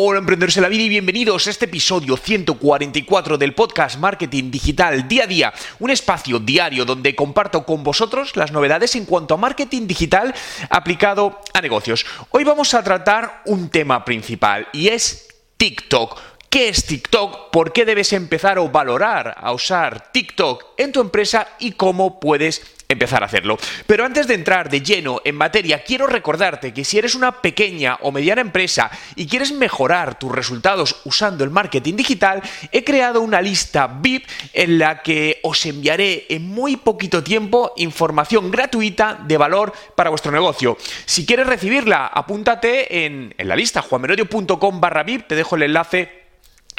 Hola emprendedores de la vida y bienvenidos a este episodio 144 del podcast Marketing Digital Día a Día, un espacio diario donde comparto con vosotros las novedades en cuanto a marketing digital aplicado a negocios. Hoy vamos a tratar un tema principal y es TikTok. ¿Qué es TikTok? ¿Por qué debes empezar o valorar a usar TikTok en tu empresa y cómo puedes empezar a hacerlo. Pero antes de entrar de lleno en materia, quiero recordarte que si eres una pequeña o mediana empresa y quieres mejorar tus resultados usando el marketing digital, he creado una lista VIP en la que os enviaré en muy poquito tiempo información gratuita de valor para vuestro negocio. Si quieres recibirla, apúntate en, la lista juanmerodio.com barra VIP, te dejo el enlace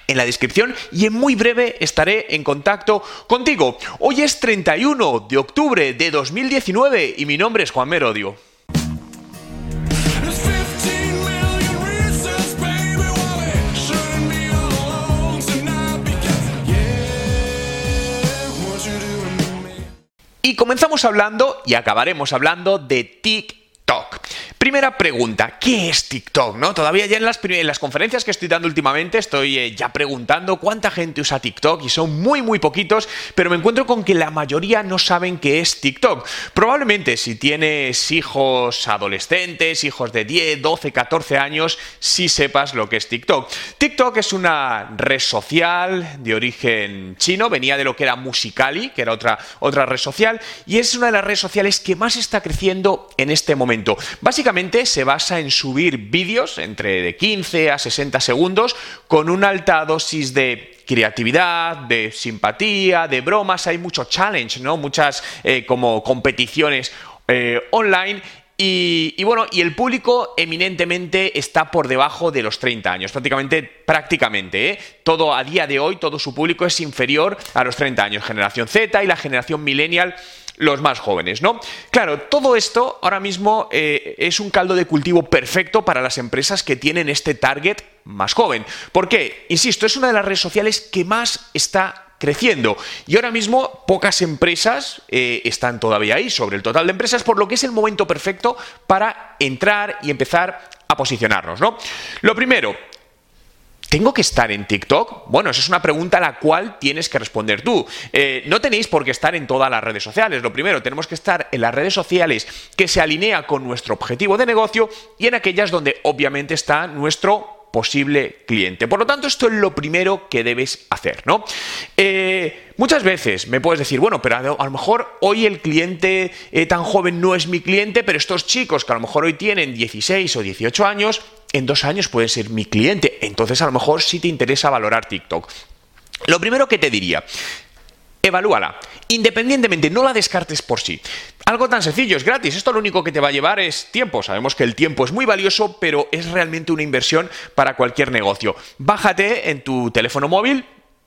en la descripción y en muy breve estaré en contacto contigo. Hoy es 31 de octubre de 2019 y mi nombre es Juan Merodio. Y comenzamos hablando y acabaremos hablando de TikTok. Primera pregunta, ¿qué es TikTok? ¿No? Todavía ya en las, en las conferencias que estoy dando últimamente estoy eh, ya preguntando cuánta gente usa TikTok y son muy muy poquitos, pero me encuentro con que la mayoría no saben qué es TikTok. Probablemente si tienes hijos adolescentes, hijos de 10, 12, 14 años, sí sepas lo que es TikTok. TikTok es una red social de origen chino, venía de lo que era Musicali, que era otra, otra red social, y es una de las redes sociales que más está creciendo en este momento. Básicamente se basa en subir vídeos entre de 15 a 60 segundos con una alta dosis de creatividad, de simpatía, de bromas, hay mucho challenge, ¿no? Muchas eh, como competiciones eh, online y, bueno, y el público eminentemente está por debajo de los 30 años, prácticamente, prácticamente, ¿eh? Todo a día de hoy, todo su público es inferior a los 30 años, generación Z y la generación millennial los más jóvenes, ¿no? Claro, todo esto ahora mismo eh, es un caldo de cultivo perfecto para las empresas que tienen este target más joven. ¿Por qué? Insisto, es una de las redes sociales que más está creciendo. Y ahora mismo pocas empresas eh, están todavía ahí sobre el total de empresas, por lo que es el momento perfecto para entrar y empezar a posicionarnos, ¿no? Lo primero, ¿Tengo que estar en TikTok? Bueno, esa es una pregunta a la cual tienes que responder tú. Eh, no tenéis por qué estar en todas las redes sociales. Lo primero, tenemos que estar en las redes sociales que se alinea con nuestro objetivo de negocio y en aquellas donde obviamente está nuestro posible cliente. Por lo tanto, esto es lo primero que debes hacer, ¿no? Eh, muchas veces me puedes decir, bueno, pero a, lo mejor hoy el cliente eh, tan joven no es mi cliente, pero estos chicos que a lo mejor hoy tienen 16 o 18 años, en dos años pueden ser mi cliente. Entonces, a lo mejor sí te interesa valorar TikTok. Lo primero que te diría, evalúala. Independientemente, no la descartes por sí. Algo tan sencillo, es gratis. Esto lo único que te va a llevar es tiempo. Sabemos que el tiempo es muy valioso, pero es realmente una inversión para cualquier negocio. Bájate en tu teléfono móvil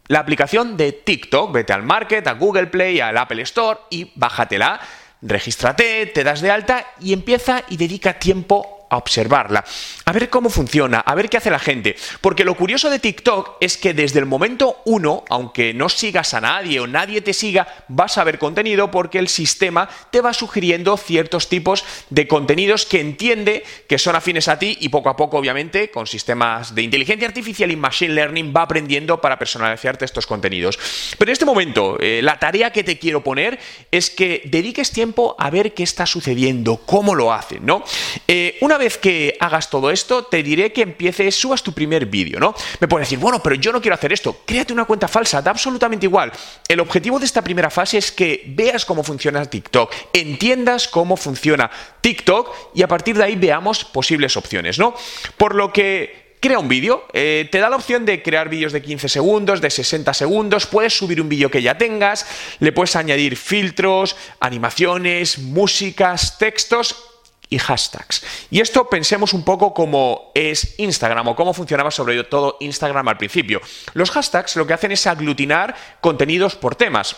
la aplicación de TikTok. Vete al Market, a Google Play, al Apple Store y bájatela. Regístrate, te das de alta y empieza y dedica tiempo a observarla, a ver cómo funciona, a ver qué hace la gente. Porque lo curioso de TikTok es que desde el momento uno, aunque no sigas a nadie o nadie te siga, vas a ver contenido porque el sistema te va sugiriendo ciertos tipos de contenidos que entiende que son afines a ti y poco a poco, obviamente, con sistemas de inteligencia artificial y machine learning va aprendiendo para personalizarte estos contenidos. Pero en este momento, eh, la tarea que te quiero poner es que dediques tiempo a ver qué está sucediendo, cómo lo hacen, ¿no? Eh, una vez que hagas todo esto, te diré que empieces, subas tu primer vídeo, ¿no? Me puedes decir, bueno, pero yo no quiero hacer esto. Créate una cuenta falsa, da absolutamente igual. El objetivo de esta primera fase es que veas cómo funciona TikTok, entiendas cómo funciona TikTok y a partir de ahí veamos posibles opciones, ¿no? Por lo que crea un vídeo, eh, te da la opción de crear vídeos de 15 segundos, de 60 segundos, puedes subir un vídeo que ya tengas, le puedes añadir filtros, animaciones, músicas, textos y hashtags. Y esto pensemos un poco como es Instagram o cómo funcionaba sobre todo Instagram al principio. Los hashtags lo que hacen es aglutinar contenidos por temas.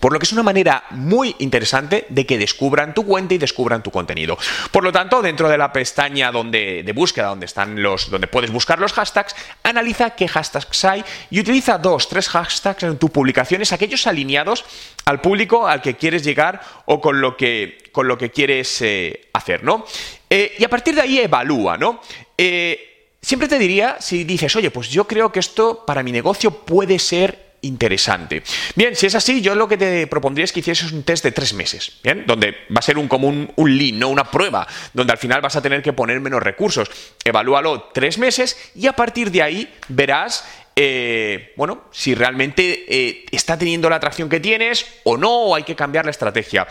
Por lo que es una manera muy interesante de que descubran tu cuenta y descubran tu contenido. Por lo tanto, dentro de la pestaña donde, de búsqueda, donde están los, donde puedes buscar los hashtags, analiza qué hashtags hay y utiliza dos, tres hashtags en tus publicaciones, aquellos alineados al público al que quieres llegar o con lo que, con lo que quieres eh, hacer, ¿no? Eh, y a partir de ahí evalúa, ¿no? Eh, siempre te diría si dices, oye, pues yo creo que esto para mi negocio puede ser interesante. Bien, si es así, yo lo que te propondría es que hicieses un test de tres meses, ¿bien? Donde va a ser un como un, lean, ¿no? Una prueba, donde al final vas a tener que poner menos recursos. Evalúalo tres meses y a partir de ahí verás eh, bueno, si realmente eh, está teniendo la atracción que tienes o no, o hay que cambiar la estrategia.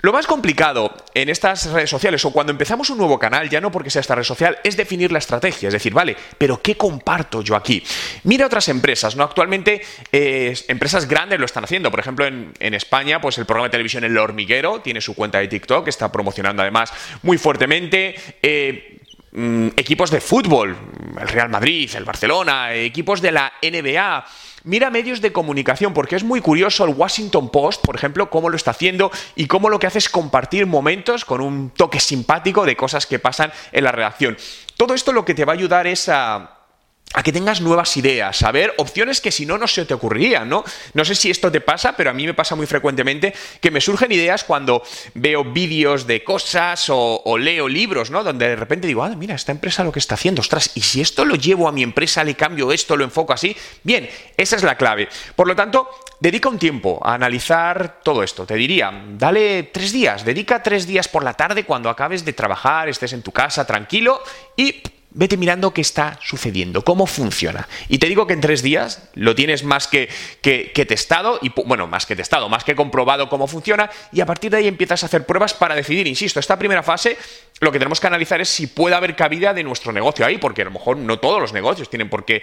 Lo más complicado en estas redes sociales o cuando empezamos un nuevo canal, ya no porque sea esta red social, es definir la estrategia. Es decir, vale, pero ¿qué comparto yo aquí? Mira otras empresas, ¿no? Actualmente eh, empresas grandes lo están haciendo. Por ejemplo, en, España, pues el programa de televisión El Hormiguero tiene su cuenta de TikTok, está promocionando además muy fuertemente. Eh, mm, equipos de fútbol, el Real Madrid, el Barcelona, equipos de la NBA Mira medios de comunicación, porque es muy curioso el Washington Post, por ejemplo, cómo lo está haciendo y cómo lo que hace es compartir momentos con un toque simpático de cosas que pasan en la redacción. Todo esto lo que te va a ayudar es a a que tengas nuevas ideas, a ver opciones que si no, no se te ocurrirían, ¿no? No sé si esto te pasa, pero a mí me pasa muy frecuentemente que me surgen ideas cuando veo vídeos de cosas o, leo libros, ¿no? Donde de repente digo, ah, mira, esta empresa lo que está haciendo, ostras, y si esto lo llevo a mi empresa, le cambio esto, lo enfoco así, bien, esa es la clave. Por lo tanto, dedica un tiempo a analizar todo esto. Te diría, dale tres días, dedica tres días por la tarde cuando acabes de trabajar, estés en tu casa tranquilo y vete mirando qué está sucediendo, cómo funciona. Y te digo que en tres días lo tienes más que, que, testado, y bueno, más que testado, más que comprobado cómo funciona, y a partir de ahí empiezas a hacer pruebas para decidir, insisto, esta primera fase lo que tenemos que analizar es si puede haber cabida de nuestro negocio ahí, porque a lo mejor no todos los negocios tienen por qué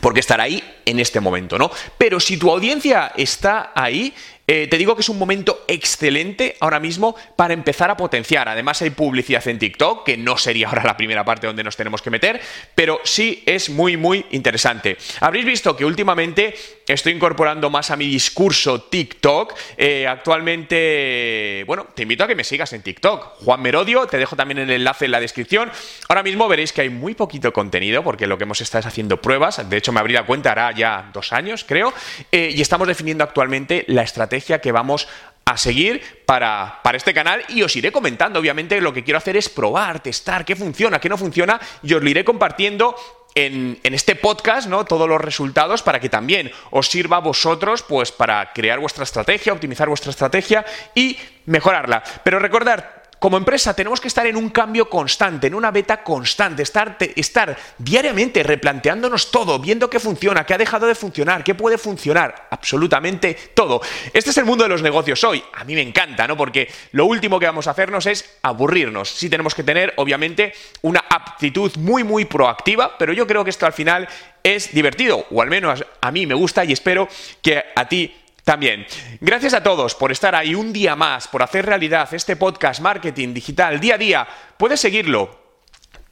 por qué estar ahí en este momento, ¿no? Pero si tu audiencia está ahí, eh, te digo que es un momento excelente ahora mismo para empezar a potenciar. Además hay publicidad en TikTok, que no sería ahora la primera parte donde nos tenemos que meter, pero sí es muy, muy interesante. Habréis visto que últimamente estoy incorporando más a mi discurso TikTok. Eh, actualmente, bueno, te invito a que me sigas en TikTok. Juan Merodio, te dejo también el enlace en la descripción. Ahora mismo veréis que hay muy poquito contenido, porque lo que hemos estado es haciendo pruebas. De hecho, me abrí la cuenta hará ya dos años, creo, eh, y estamos definiendo actualmente la estrategia que vamos a seguir para, para, este canal y os iré comentando. Obviamente lo que quiero hacer es probar, testar qué funciona, qué no funciona y os lo iré compartiendo en, en, este podcast, ¿no? Todos los resultados para que también os sirva a vosotros, pues, para crear vuestra estrategia, optimizar vuestra estrategia y mejorarla. Pero recordad, como empresa tenemos que estar en un cambio constante, en una beta constante, estar, estar diariamente replanteándonos todo, viendo qué funciona, qué ha dejado de funcionar, qué puede funcionar, absolutamente todo. Este es el mundo de los negocios hoy. A mí me encanta, ¿no? Porque lo último que vamos a hacernos es aburrirnos. Sí tenemos que tener, obviamente, una aptitud muy, muy proactiva, pero yo creo que esto al final es divertido, o al menos a mí me gusta y espero que a ti también. Gracias a todos por estar ahí un día más, por hacer realidad este podcast Marketing Digital día a día. Puedes seguirlo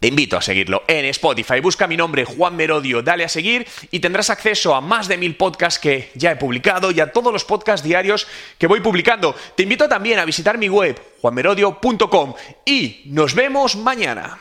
te invito a seguirlo en Spotify. Busca mi nombre, Juan Merodio, dale a seguir y tendrás acceso a más de mil podcasts que ya he publicado y a todos los podcasts diarios que voy publicando. Te invito también a visitar mi web, juanmerodio.com y nos vemos mañana.